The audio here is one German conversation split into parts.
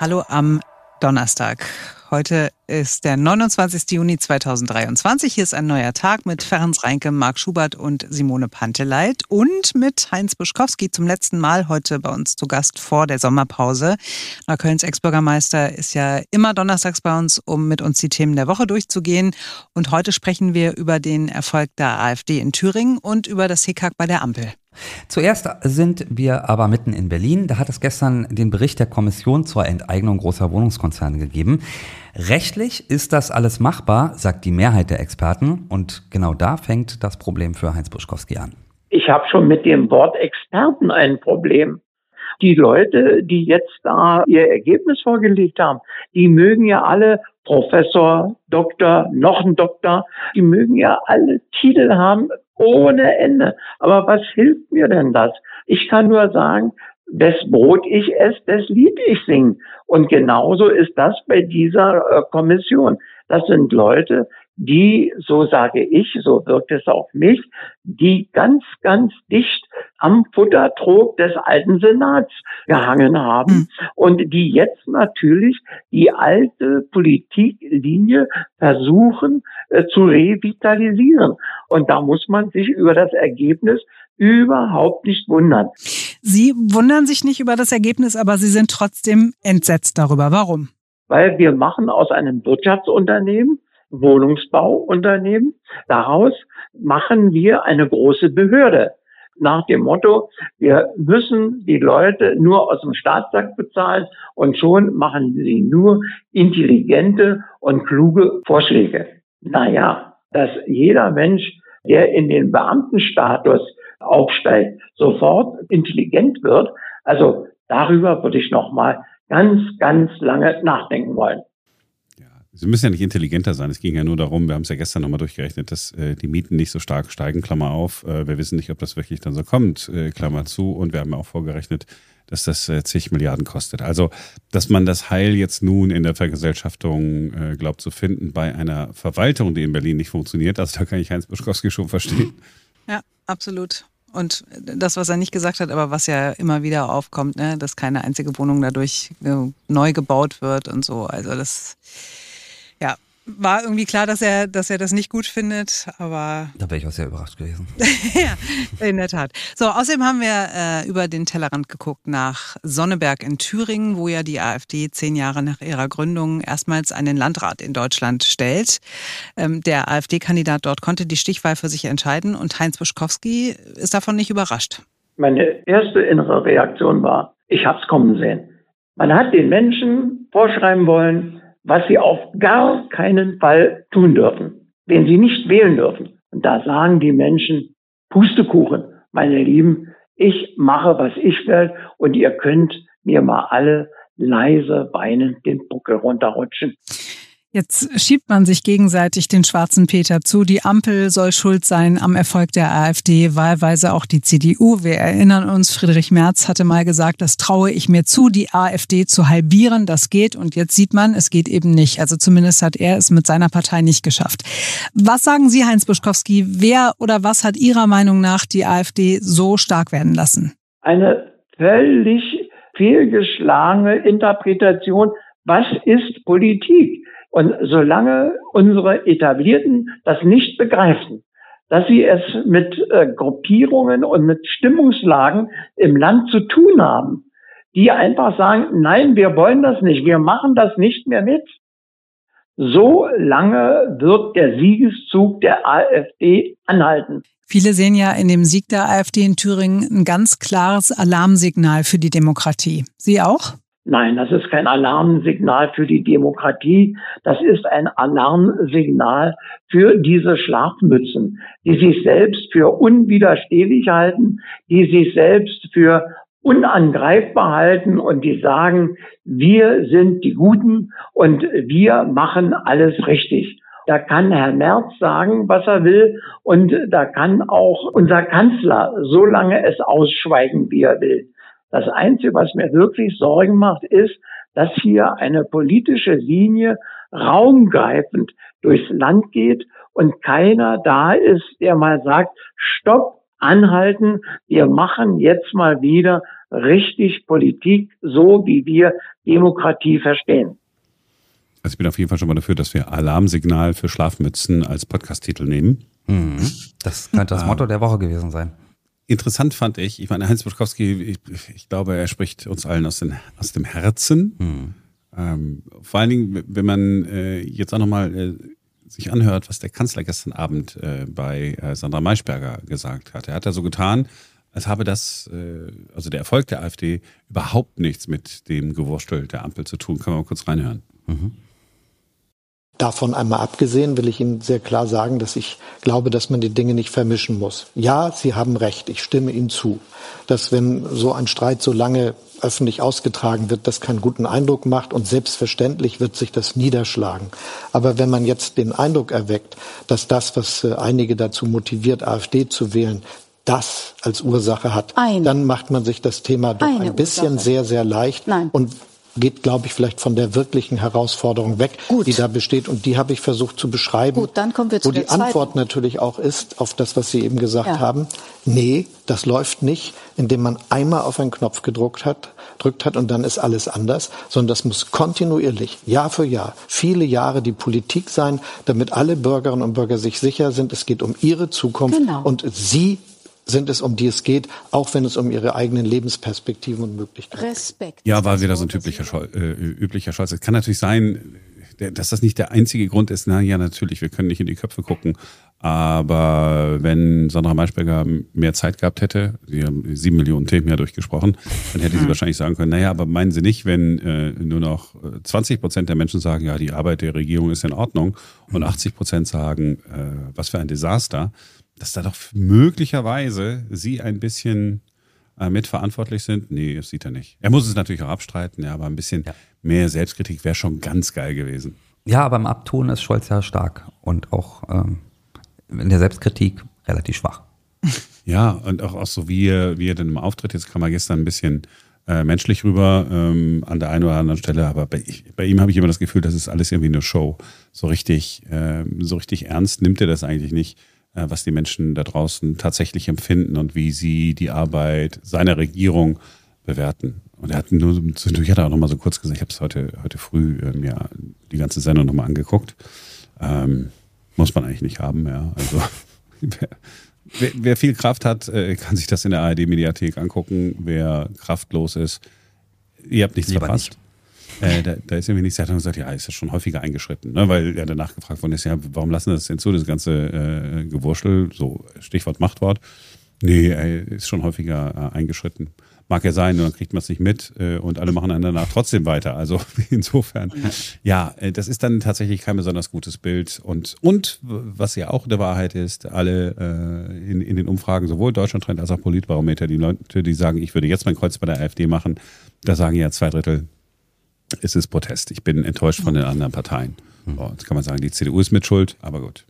Hallo am Donnerstag. Heute ist der 29. Juni 2023. Hier ist ein neuer Tag mit Ferenc Reinke, Marc Schubert und Simone Panteleit und mit Heinz Buschkowski zum letzten Mal heute bei uns zu Gast vor der Sommerpause. Neuköllns Ex-Bürgermeister ist ja immer donnerstags bei uns, um mit uns die Themen der Woche durchzugehen. Und heute sprechen wir über den Erfolg der AfD in Thüringen und über das Hickhack bei der Ampel. Zuerst sind wir aber mitten in Berlin. Da hat es gestern den Bericht der Kommission zur Enteignung großer Wohnungskonzerne gegeben. Rechtlich ist das alles machbar, sagt die Mehrheit der Experten. Und genau da fängt das Problem für Heinz Buschkowski an. Ich habe schon mit dem Wort Experten ein Problem. Die Leute, die jetzt da ihr Ergebnis vorgelegt haben, die mögen ja alle Professor, Doktor, noch ein Doktor, die mögen ja alle Titel haben, ohne Ende. Aber was hilft mir denn das? Ich kann nur sagen, des Brot ich esse, des Lied ich sing. Und genauso ist das bei dieser äh, Kommission. Das sind Leute, die, so sage ich, so wirkt es auf mich, die ganz, ganz dicht am Futtertrog des alten Senats gehangen haben mhm. und die jetzt natürlich die alte Politiklinie versuchen äh, zu revitalisieren. Und da muss man sich über das Ergebnis überhaupt nicht wundern. Sie wundern sich nicht über das Ergebnis, aber Sie sind trotzdem entsetzt darüber. Warum? Weil wir machen aus einem Wirtschaftsunternehmen Wohnungsbauunternehmen. Daraus machen wir eine große Behörde. Nach dem Motto, wir müssen die Leute nur aus dem Staatssack bezahlen und schon machen sie nur intelligente und kluge Vorschläge. Naja, dass jeder Mensch, der in den Beamtenstatus aufsteigt, sofort intelligent wird, also darüber würde ich noch mal ganz, ganz lange nachdenken wollen. Sie müssen ja nicht intelligenter sein. Es ging ja nur darum, wir haben es ja gestern nochmal durchgerechnet, dass äh, die Mieten nicht so stark steigen, Klammer auf. Äh, wir wissen nicht, ob das wirklich dann so kommt, äh, Klammer zu. Und wir haben ja auch vorgerechnet, dass das äh, zig Milliarden kostet. Also, dass man das Heil jetzt nun in der Vergesellschaftung äh, glaubt zu finden bei einer Verwaltung, die in Berlin nicht funktioniert, also da kann ich Heinz Buschkowski schon verstehen. Ja, absolut. Und das, was er nicht gesagt hat, aber was ja immer wieder aufkommt, ne, dass keine einzige Wohnung dadurch äh, neu gebaut wird und so. Also das war irgendwie klar, dass er, dass er das nicht gut findet, aber. Da wäre ich auch sehr überrascht gewesen. ja, in der Tat. So, außerdem haben wir äh, über den Tellerrand geguckt nach Sonneberg in Thüringen, wo ja die AfD zehn Jahre nach ihrer Gründung erstmals einen Landrat in Deutschland stellt. Ähm, der AfD-Kandidat dort konnte die Stichwahl für sich entscheiden und Heinz Buschkowski ist davon nicht überrascht. Meine erste innere Reaktion war, ich hab's kommen sehen. Man hat den Menschen vorschreiben wollen, was sie auf gar keinen Fall tun dürfen, wenn sie nicht wählen dürfen. Und da sagen die Menschen, Pustekuchen, meine Lieben, ich mache, was ich will und ihr könnt mir mal alle leise weinend den Buckel runterrutschen. Jetzt schiebt man sich gegenseitig den schwarzen Peter zu. Die Ampel soll schuld sein am Erfolg der AfD, wahlweise auch die CDU. Wir erinnern uns, Friedrich Merz hatte mal gesagt, das traue ich mir zu, die AfD zu halbieren. Das geht. Und jetzt sieht man, es geht eben nicht. Also zumindest hat er es mit seiner Partei nicht geschafft. Was sagen Sie, Heinz Buschkowski? Wer oder was hat Ihrer Meinung nach die AfD so stark werden lassen? Eine völlig fehlgeschlagene Interpretation. Was ist Politik? Und solange unsere Etablierten das nicht begreifen, dass sie es mit äh, Gruppierungen und mit Stimmungslagen im Land zu tun haben, die einfach sagen, nein, wir wollen das nicht, wir machen das nicht mehr mit. So lange wird der Siegeszug der AfD anhalten. Viele sehen ja in dem Sieg der AfD in Thüringen ein ganz klares Alarmsignal für die Demokratie. Sie auch? Nein, das ist kein Alarmsignal für die Demokratie. Das ist ein Alarmsignal für diese Schlafmützen, die sich selbst für unwiderstehlich halten, die sich selbst für unangreifbar halten und die sagen, wir sind die Guten und wir machen alles richtig. Da kann Herr Merz sagen, was er will und da kann auch unser Kanzler so lange es ausschweigen, wie er will. Das Einzige, was mir wirklich Sorgen macht, ist, dass hier eine politische Linie raumgreifend durchs Land geht und keiner da ist, der mal sagt, stopp, anhalten, wir machen jetzt mal wieder richtig Politik, so wie wir Demokratie verstehen. Also ich bin auf jeden Fall schon mal dafür, dass wir Alarmsignal für Schlafmützen als Podcast-Titel nehmen. Mhm. Das könnte das Motto der Woche gewesen sein. Interessant fand ich, ich meine, Heinz Buschkowski, ich, ich glaube, er spricht uns allen aus, den, aus dem Herzen. Mhm. Ähm, vor allen Dingen, wenn man äh, jetzt auch nochmal äh, sich anhört, was der Kanzler gestern Abend äh, bei äh, Sandra Maischberger gesagt hat. Er hat ja so getan, als habe das, äh, also der Erfolg der AfD, überhaupt nichts mit dem Gewurstel der Ampel zu tun. Können wir mal kurz reinhören. Mhm. Davon einmal abgesehen will ich Ihnen sehr klar sagen, dass ich glaube, dass man die Dinge nicht vermischen muss. Ja, Sie haben recht, ich stimme Ihnen zu, dass wenn so ein Streit so lange öffentlich ausgetragen wird, das keinen guten Eindruck macht und selbstverständlich wird sich das niederschlagen. Aber wenn man jetzt den Eindruck erweckt, dass das, was äh, einige dazu motiviert, AfD zu wählen, das als Ursache hat, Eine. dann macht man sich das Thema doch Eine ein bisschen Ursache. sehr, sehr leicht Nein. und geht, glaube ich, vielleicht von der wirklichen Herausforderung weg, Gut. die da besteht. Und die habe ich versucht zu beschreiben. Gut, dann kommen wir zu Wo die zweiten. Antwort natürlich auch ist, auf das, was Sie eben gesagt ja. haben. Nee, das läuft nicht, indem man einmal auf einen Knopf gedruckt hat, drückt hat und dann ist alles anders, sondern das muss kontinuierlich, Jahr für Jahr, viele Jahre die Politik sein, damit alle Bürgerinnen und Bürger sich sicher sind, es geht um ihre Zukunft genau. und sie sind es, um die es geht, auch wenn es um ihre eigenen Lebensperspektiven und Möglichkeiten geht. Respekt. Ja, war wieder so ein typischer Schol äh, üblicher Scholz. Es kann natürlich sein, dass das nicht der einzige Grund ist. Na ja, natürlich, wir können nicht in die Köpfe gucken. Aber wenn Sandra Maischberger mehr Zeit gehabt hätte, sie haben sieben Millionen Themen ja durchgesprochen, dann hätte sie hm. wahrscheinlich sagen können, naja, aber meinen Sie nicht, wenn äh, nur noch 20 äh, Prozent der Menschen sagen, ja, die Arbeit der Regierung ist in Ordnung und 80 Prozent sagen, äh, was für ein Desaster, dass da doch möglicherweise Sie ein bisschen äh, mitverantwortlich sind. Nee, das sieht er nicht. Er muss es natürlich auch abstreiten, ja, aber ein bisschen ja. mehr Selbstkritik wäre schon ganz geil gewesen. Ja, aber im Abtun ist Scholz ja stark und auch ähm, in der Selbstkritik relativ schwach. Ja, und auch, auch so wie er, wie er denn im Auftritt, jetzt kam er gestern ein bisschen äh, menschlich rüber ähm, an der einen oder anderen Stelle, aber bei, bei ihm habe ich immer das Gefühl, das ist alles irgendwie eine Show. So richtig, äh, so richtig ernst nimmt er das eigentlich nicht. Äh, was die Menschen da draußen tatsächlich empfinden und wie sie die Arbeit seiner Regierung bewerten. Und er hat nur zwischendurch hat er auch noch mal so kurz gesagt, ich habe es heute, heute früh äh, mir die ganze Sendung noch mal angeguckt. Ähm, muss man eigentlich nicht haben, ja. Also wer, wer, viel Kraft hat, äh, kann sich das in der ARD-Mediathek angucken. Wer kraftlos ist, ihr habt nichts Lieber verpasst. Nicht. Äh, da, da, ist irgendwie nichts. Er hat dann gesagt, ja, ist das schon häufiger eingeschritten, ne? weil er danach gefragt worden ist, ja, warum lassen das denn zu, das ganze äh, Gewurschtel, so Stichwort Machtwort. Nee, er ist schon häufiger äh, eingeschritten. Mag ja sein, dann kriegt man es nicht mit äh, und alle machen dann danach trotzdem weiter. Also insofern, ja, äh, das ist dann tatsächlich kein besonders gutes Bild. Und, und was ja auch der Wahrheit ist, alle äh, in, in den Umfragen, sowohl Deutschlandtrend als auch Politbarometer, die Leute, die sagen, ich würde jetzt mein Kreuz bei der AfD machen, da sagen ja zwei Drittel, es ist Protest. Ich bin enttäuscht von den anderen Parteien. So, jetzt kann man sagen, die CDU ist mit Schuld, aber gut.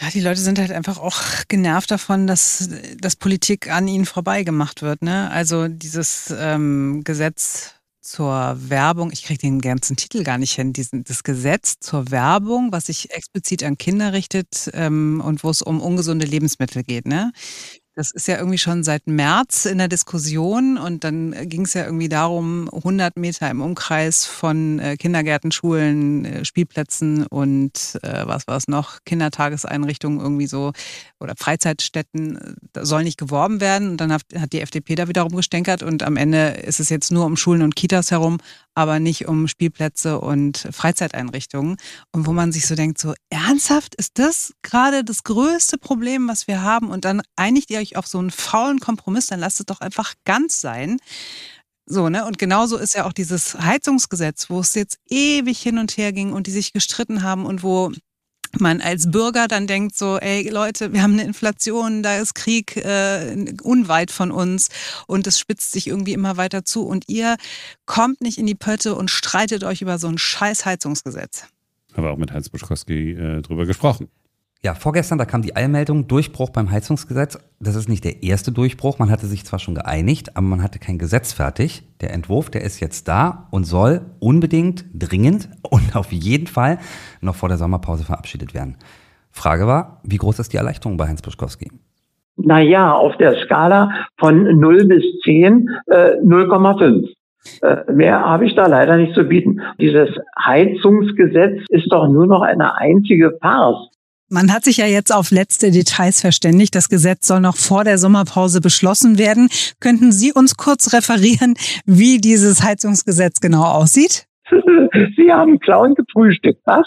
Ja, die Leute sind halt einfach auch genervt davon, dass, dass Politik an ihnen vorbei gemacht wird. Ne? Also dieses ähm, Gesetz zur Werbung, ich kriege den ganzen Titel gar nicht hin, diesen, das Gesetz zur Werbung, was sich explizit an Kinder richtet ähm, und wo es um ungesunde Lebensmittel geht. Ne? Das ist ja irgendwie schon seit März in der Diskussion und dann ging es ja irgendwie darum, 100 Meter im Umkreis von äh, Kindergärten, Schulen, äh, Spielplätzen und äh, was war es noch, Kindertageseinrichtungen irgendwie so oder Freizeitstätten soll nicht geworben werden. Und dann hat, hat die FDP da wiederum gestänkert und am Ende ist es jetzt nur um Schulen und Kitas herum, aber nicht um Spielplätze und Freizeiteinrichtungen. Und wo man sich so denkt, so ernsthaft, ist das gerade das größte Problem, was wir haben? Und dann einigt ihr euch auf so einen faulen Kompromiss, dann lasst es doch einfach ganz sein. So, ne? Und genauso ist ja auch dieses Heizungsgesetz, wo es jetzt ewig hin und her ging und die sich gestritten haben und wo man als Bürger dann denkt so, ey Leute, wir haben eine Inflation, da ist Krieg äh, unweit von uns und es spitzt sich irgendwie immer weiter zu und ihr kommt nicht in die Pötte und streitet euch über so ein scheiß Heizungsgesetz. Haben auch mit Heinz Buschkowski äh, drüber gesprochen. Ja, vorgestern, da kam die Eilmeldung, Durchbruch beim Heizungsgesetz. Das ist nicht der erste Durchbruch. Man hatte sich zwar schon geeinigt, aber man hatte kein Gesetz fertig. Der Entwurf, der ist jetzt da und soll unbedingt, dringend und auf jeden Fall noch vor der Sommerpause verabschiedet werden. Frage war, wie groß ist die Erleichterung bei Heinz Buschkowski? Naja, auf der Skala von 0 bis 10 äh, 0,5. Äh, mehr habe ich da leider nicht zu bieten. Dieses Heizungsgesetz ist doch nur noch eine einzige Farce. Man hat sich ja jetzt auf letzte Details verständigt. Das Gesetz soll noch vor der Sommerpause beschlossen werden. Könnten Sie uns kurz referieren, wie dieses Heizungsgesetz genau aussieht? Sie haben Clown gefrühstückt, was?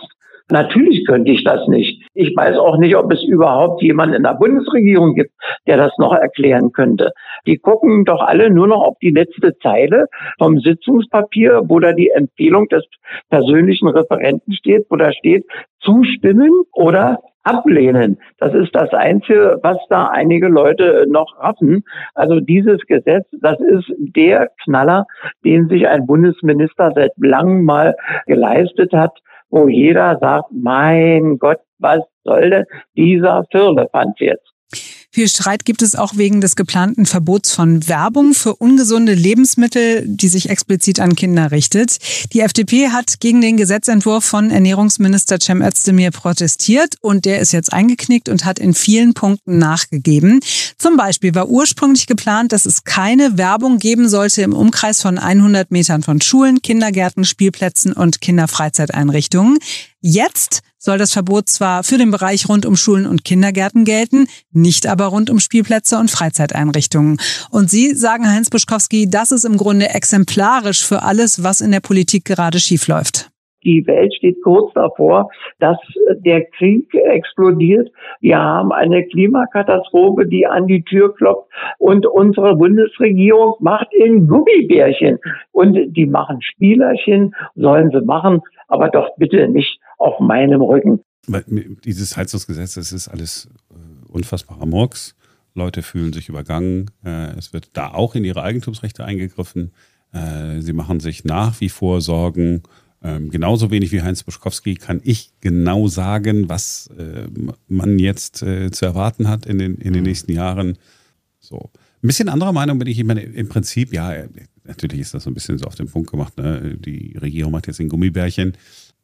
Natürlich könnte ich das nicht. Ich weiß auch nicht, ob es überhaupt jemanden in der Bundesregierung gibt, der das noch erklären könnte. Die gucken doch alle nur noch auf die letzte Zeile vom Sitzungspapier, wo da die Empfehlung des persönlichen Referenten steht, wo da steht, zustimmen oder ablehnen. Das ist das Einzige, was da einige Leute noch raffen. Also dieses Gesetz, das ist der Knaller, den sich ein Bundesminister seit langem mal geleistet hat wo jeder sagt, mein Gott, was soll denn dieser Firlefanz jetzt? Viel Streit gibt es auch wegen des geplanten Verbots von Werbung für ungesunde Lebensmittel, die sich explizit an Kinder richtet. Die FDP hat gegen den Gesetzentwurf von Ernährungsminister Cem Özdemir protestiert und der ist jetzt eingeknickt und hat in vielen Punkten nachgegeben. Zum Beispiel war ursprünglich geplant, dass es keine Werbung geben sollte im Umkreis von 100 Metern von Schulen, Kindergärten, Spielplätzen und Kinderfreizeiteinrichtungen. Jetzt soll das Verbot zwar für den Bereich rund um Schulen und Kindergärten gelten, nicht aber rund um Spielplätze und Freizeiteinrichtungen. Und Sie sagen, Heinz Buschkowski, das ist im Grunde exemplarisch für alles, was in der Politik gerade schiefläuft. Die Welt steht kurz davor, dass der Krieg explodiert. Wir haben eine Klimakatastrophe, die an die Tür klopft und unsere Bundesregierung macht in Gummibärchen und die machen Spielerchen, sollen sie machen, aber doch bitte nicht auf meinem Rücken. Dieses Heizungsgesetz, das ist alles äh, unfassbarer Murks. Leute fühlen sich übergangen. Äh, es wird da auch in ihre Eigentumsrechte eingegriffen. Äh, sie machen sich nach wie vor Sorgen. Ähm, genauso wenig wie Heinz Buschkowski kann ich genau sagen, was man jetzt zu erwarten hat in den, in den mhm. nächsten Jahren. So. Ein bisschen anderer Meinung bin ich. Ich meine, im Prinzip, ja, natürlich ist das so ein bisschen so auf den Punkt gemacht. Ne? Die Regierung macht jetzt den Gummibärchen.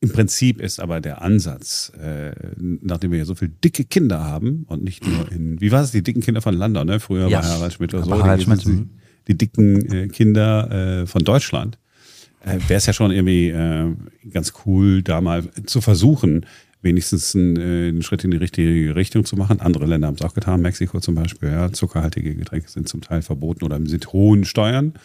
Im Prinzip ist aber der Ansatz, äh, nachdem wir ja so viele dicke Kinder haben und nicht nur in, wie war es, die dicken Kinder von Landau, ne? Früher ja. war Harald Schmidt oder so. Harald Schmidt. Die, die dicken äh, Kinder äh, von Deutschland. Äh, Wäre es ja schon irgendwie äh, ganz cool, da mal zu versuchen, wenigstens einen, äh, einen, Schritt in die richtige Richtung zu machen. Andere Länder haben es auch getan, Mexiko zum Beispiel. Ja, zuckerhaltige Getränke sind zum Teil verboten oder sind hohen Steuern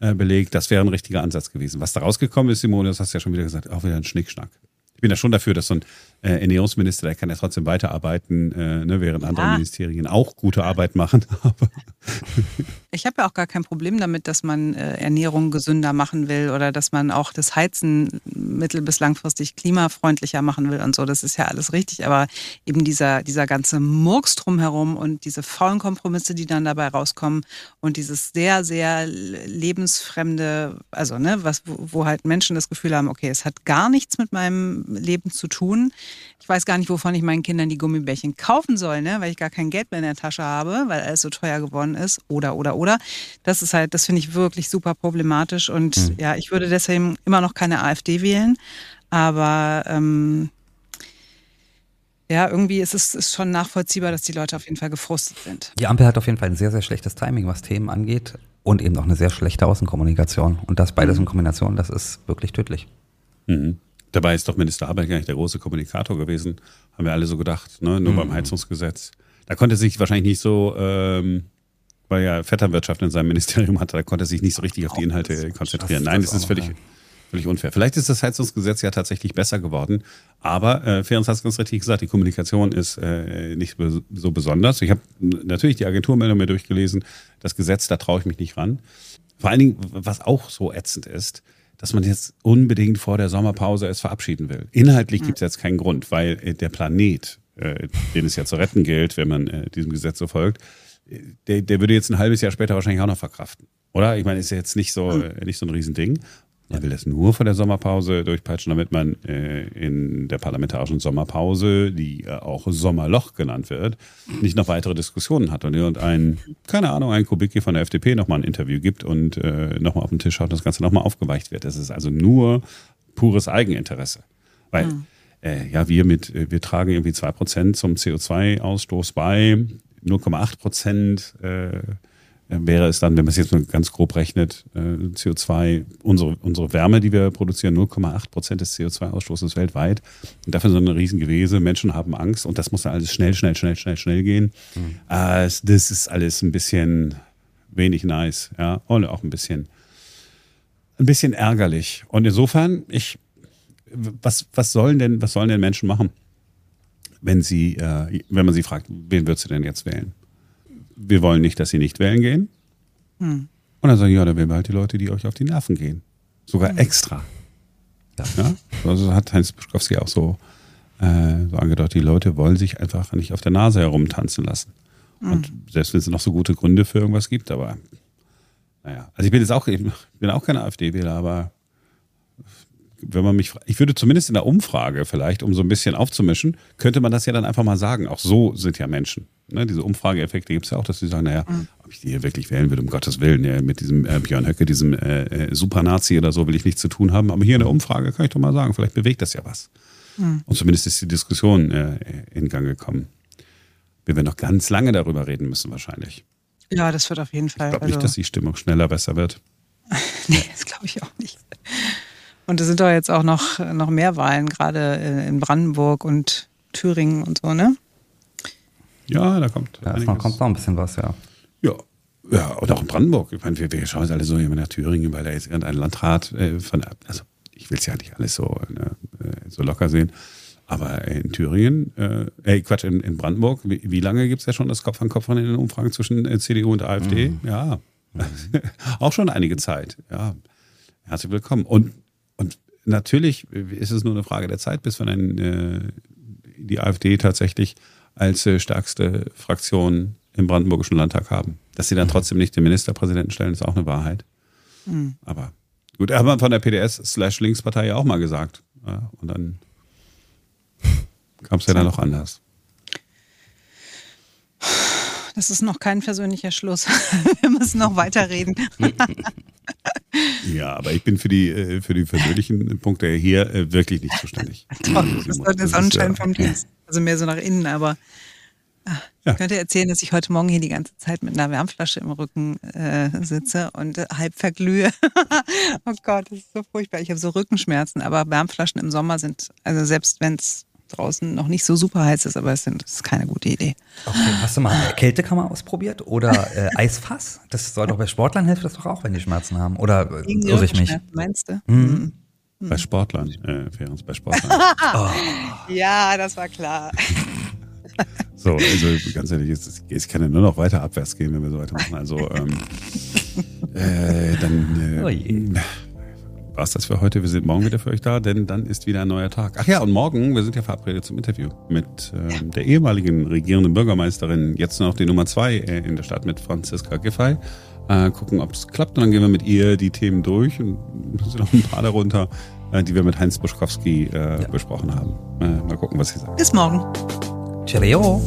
äh, belegt. Das wäre ein richtiger Ansatz gewesen. Was da rausgekommen ist, Simone, das hast du ja schon wieder gesagt, auch wieder ein Schnickschnack. Ich bin da schon dafür, dass so ein äh, Ernährungsminister, der kann ja trotzdem weiterarbeiten, äh, ne, während ja. andere Ministerien auch gute Arbeit machen. ich habe ja auch gar kein Problem damit, dass man äh, Ernährung gesünder machen will oder dass man auch das Heizen mittel- bis langfristig klimafreundlicher machen will und so. Das ist ja alles richtig. Aber eben dieser, dieser ganze Murks drumherum und diese faulen Kompromisse, die dann dabei rauskommen und dieses sehr, sehr lebensfremde, also ne, was, wo, wo halt Menschen das Gefühl haben, okay, es hat gar nichts mit meinem Leben zu tun. Ich weiß gar nicht, wovon ich meinen Kindern die Gummibärchen kaufen soll, ne? weil ich gar kein Geld mehr in der Tasche habe, weil alles so teuer geworden ist. Oder, oder, oder. Das ist halt, das finde ich wirklich super problematisch. Und mhm. ja, ich würde deswegen immer noch keine AfD wählen. Aber ähm, ja, irgendwie ist es ist schon nachvollziehbar, dass die Leute auf jeden Fall gefrustet sind. Die Ampel hat auf jeden Fall ein sehr, sehr schlechtes Timing, was Themen angeht und eben auch eine sehr schlechte Außenkommunikation. Und das beides mhm. in Kombination, das ist wirklich tödlich. Mhm. Dabei ist doch Minister Habeck gar nicht der große Kommunikator gewesen, haben wir alle so gedacht, ne? nur mhm. beim Heizungsgesetz. Da konnte sich wahrscheinlich nicht so, ähm, weil er Vetternwirtschaft in seinem Ministerium hatte, da konnte er sich nicht so richtig auf die Inhalte konzentrieren. Nein, das, ist völlig, völlig unfair. Vielleicht ist das Heizungsgesetz ja tatsächlich besser geworden, aber äh, Ferenc hat es ganz richtig gesagt, die Kommunikation ist äh, nicht so besonders. Ich habe natürlich die Agenturmeldung mir durchgelesen, das Gesetz, da traue ich mich nicht ran. Vor allen Dingen, was auch so ätzend ist, dass man jetzt unbedingt vor der Sommerpause es verabschieden will. Inhaltlich gibt es jetzt keinen Grund, weil äh, der Planet, äh, den es ja zu retten gilt, wenn man äh, diesem Gesetz so folgt, der, der würde jetzt ein halbes Jahr später wahrscheinlich auch noch verkraften. Oder? Ich meine, ist ja jetzt nicht so, äh, nicht so ein Riesending. Man will das nur vor der Sommerpause durchpeitschen, damit man äh, in der parlamentarischen Sommerpause, die äh, auch Sommerloch genannt wird, nicht noch weitere Diskussionen hat und irgendein, keine Ahnung, ein Kubicki von der FDP nochmal ein Interview gibt und äh, nochmal auf den Tisch schaut und das Ganze nochmal aufgeweicht wird. Das ist also nur pures Eigeninteresse. Weil, mhm. äh, ja, wir mit, äh, wir tragen irgendwie zwei Prozent zum CO2-Ausstoß bei. 0,8 Prozent äh, wäre es dann, wenn man es jetzt mal ganz grob rechnet, äh, CO2, unsere, unsere Wärme, die wir produzieren, 0,8 Prozent des CO2-Ausstoßes weltweit. Und dafür so eine riesen Gewese. Menschen haben Angst und das muss dann alles schnell, schnell, schnell, schnell, schnell gehen. Mhm. Äh, das ist alles ein bisschen wenig nice, ja, und auch ein bisschen, ein bisschen ärgerlich. Und insofern, ich, was, was sollen denn, was sollen denn Menschen machen, wenn sie, äh, wenn man sie fragt, wen würdest du denn jetzt wählen? Wir wollen nicht, dass sie nicht wählen gehen. Hm. Und dann sagen, ja, dann wählen wir halt die Leute, die euch auf die Nerven gehen. Sogar hm. extra. Ja? Also hat Heinz Bischkowski auch so, äh, so angedeutet, die Leute wollen sich einfach nicht auf der Nase herumtanzen lassen. Hm. Und selbst wenn es noch so gute Gründe für irgendwas gibt, aber naja. Also ich bin jetzt auch, ich bin auch kein AfD-Wähler, aber wenn man mich, ich würde zumindest in der Umfrage vielleicht, um so ein bisschen aufzumischen, könnte man das ja dann einfach mal sagen. Auch so sind ja Menschen. Ne, diese Umfrageeffekte gibt es ja auch, dass sie sagen, naja, mhm. ob ich die hier wirklich wählen würde, um Gottes Willen, ja, mit diesem äh, Björn Höcke, diesem äh, äh, Supernazi oder so will ich nichts zu tun haben. Aber hier in der Umfrage kann ich doch mal sagen, vielleicht bewegt das ja was. Mhm. Und zumindest ist die Diskussion äh, in Gang gekommen. Wir werden noch ganz lange darüber reden müssen, wahrscheinlich. Ja, das wird auf jeden Fall. Ich glaube also nicht, dass die Stimmung schneller besser wird. nee, das glaube ich auch nicht. Und es sind doch jetzt auch noch, noch mehr Wahlen, gerade äh, in Brandenburg und Thüringen und so, ne? Ja, da kommt. Ja, erstmal kommt noch ein bisschen was, ja. Ja. Ja, und auch in Brandenburg. Ich meine, wir, wir schauen uns alle so immer nach Thüringen, weil da jetzt irgendein Landrat äh, von, also ich will es ja nicht alles so, ne, äh, so locker sehen. Aber in Thüringen, äh, äh Quatsch, in, in Brandenburg, wie, wie lange gibt es ja schon das Kopf an Kopf in den Umfragen zwischen äh, CDU und AfD? Mhm. Ja, mhm. auch schon einige Zeit. Ja, herzlich willkommen. Und und natürlich ist es nur eine Frage der Zeit, bis wir dann äh, die AfD tatsächlich als äh, stärkste Fraktion im Brandenburgischen Landtag haben. Dass sie dann mhm. trotzdem nicht den Ministerpräsidenten stellen, ist auch eine Wahrheit. Mhm. Aber gut, haben wir von der PDS slash Linkspartei ja auch mal gesagt. Ja, und dann kam es ja dann noch anders. Das ist noch kein persönlicher Schluss. Wir müssen noch weiterreden. ja, aber ich bin für die, äh, für die persönlichen Punkte hier äh, wirklich nicht zuständig. Toll, das ist der Sonnenschein vom Dienst. Also mehr so nach innen, aber ah, ja. ich könnte erzählen, dass ich heute Morgen hier die ganze Zeit mit einer Wärmflasche im Rücken äh, sitze und äh, halb verglühe. oh Gott, das ist so furchtbar. Ich habe so Rückenschmerzen, aber Wärmflaschen im Sommer sind, also selbst wenn es draußen noch nicht so super heiß ist, aber es ist keine gute Idee. Okay, hast du mal eine Kältekammer ausprobiert oder äh, Eisfass? Das soll doch bei Sportlern helfen das doch auch, wenn die Schmerzen haben. Oder äh, irre ich mich? Meinst du? Mhm. Bei Sportlern, äh, Ferenc, bei Sportlern. oh. Ja, das war klar. so, also ganz ehrlich, es, kann ja nur noch weiter abwärts gehen, wenn wir so weitermachen. Also ähm, äh, dann äh, oh war es das für heute. Wir sind morgen wieder für euch da, denn dann ist wieder ein neuer Tag. Ach ja, und morgen, wir sind ja verabredet zum Interview mit äh, der ehemaligen regierenden Bürgermeisterin, jetzt noch die Nummer zwei äh, in der Stadt mit Franziska Giffey. Äh, gucken, ob es klappt und dann gehen wir mit ihr die Themen durch und sind noch ein paar darunter, äh, die wir mit Heinz Buschkowski äh, ja. besprochen haben. Äh, mal gucken, was sie sagt. Bis morgen. Cheerio.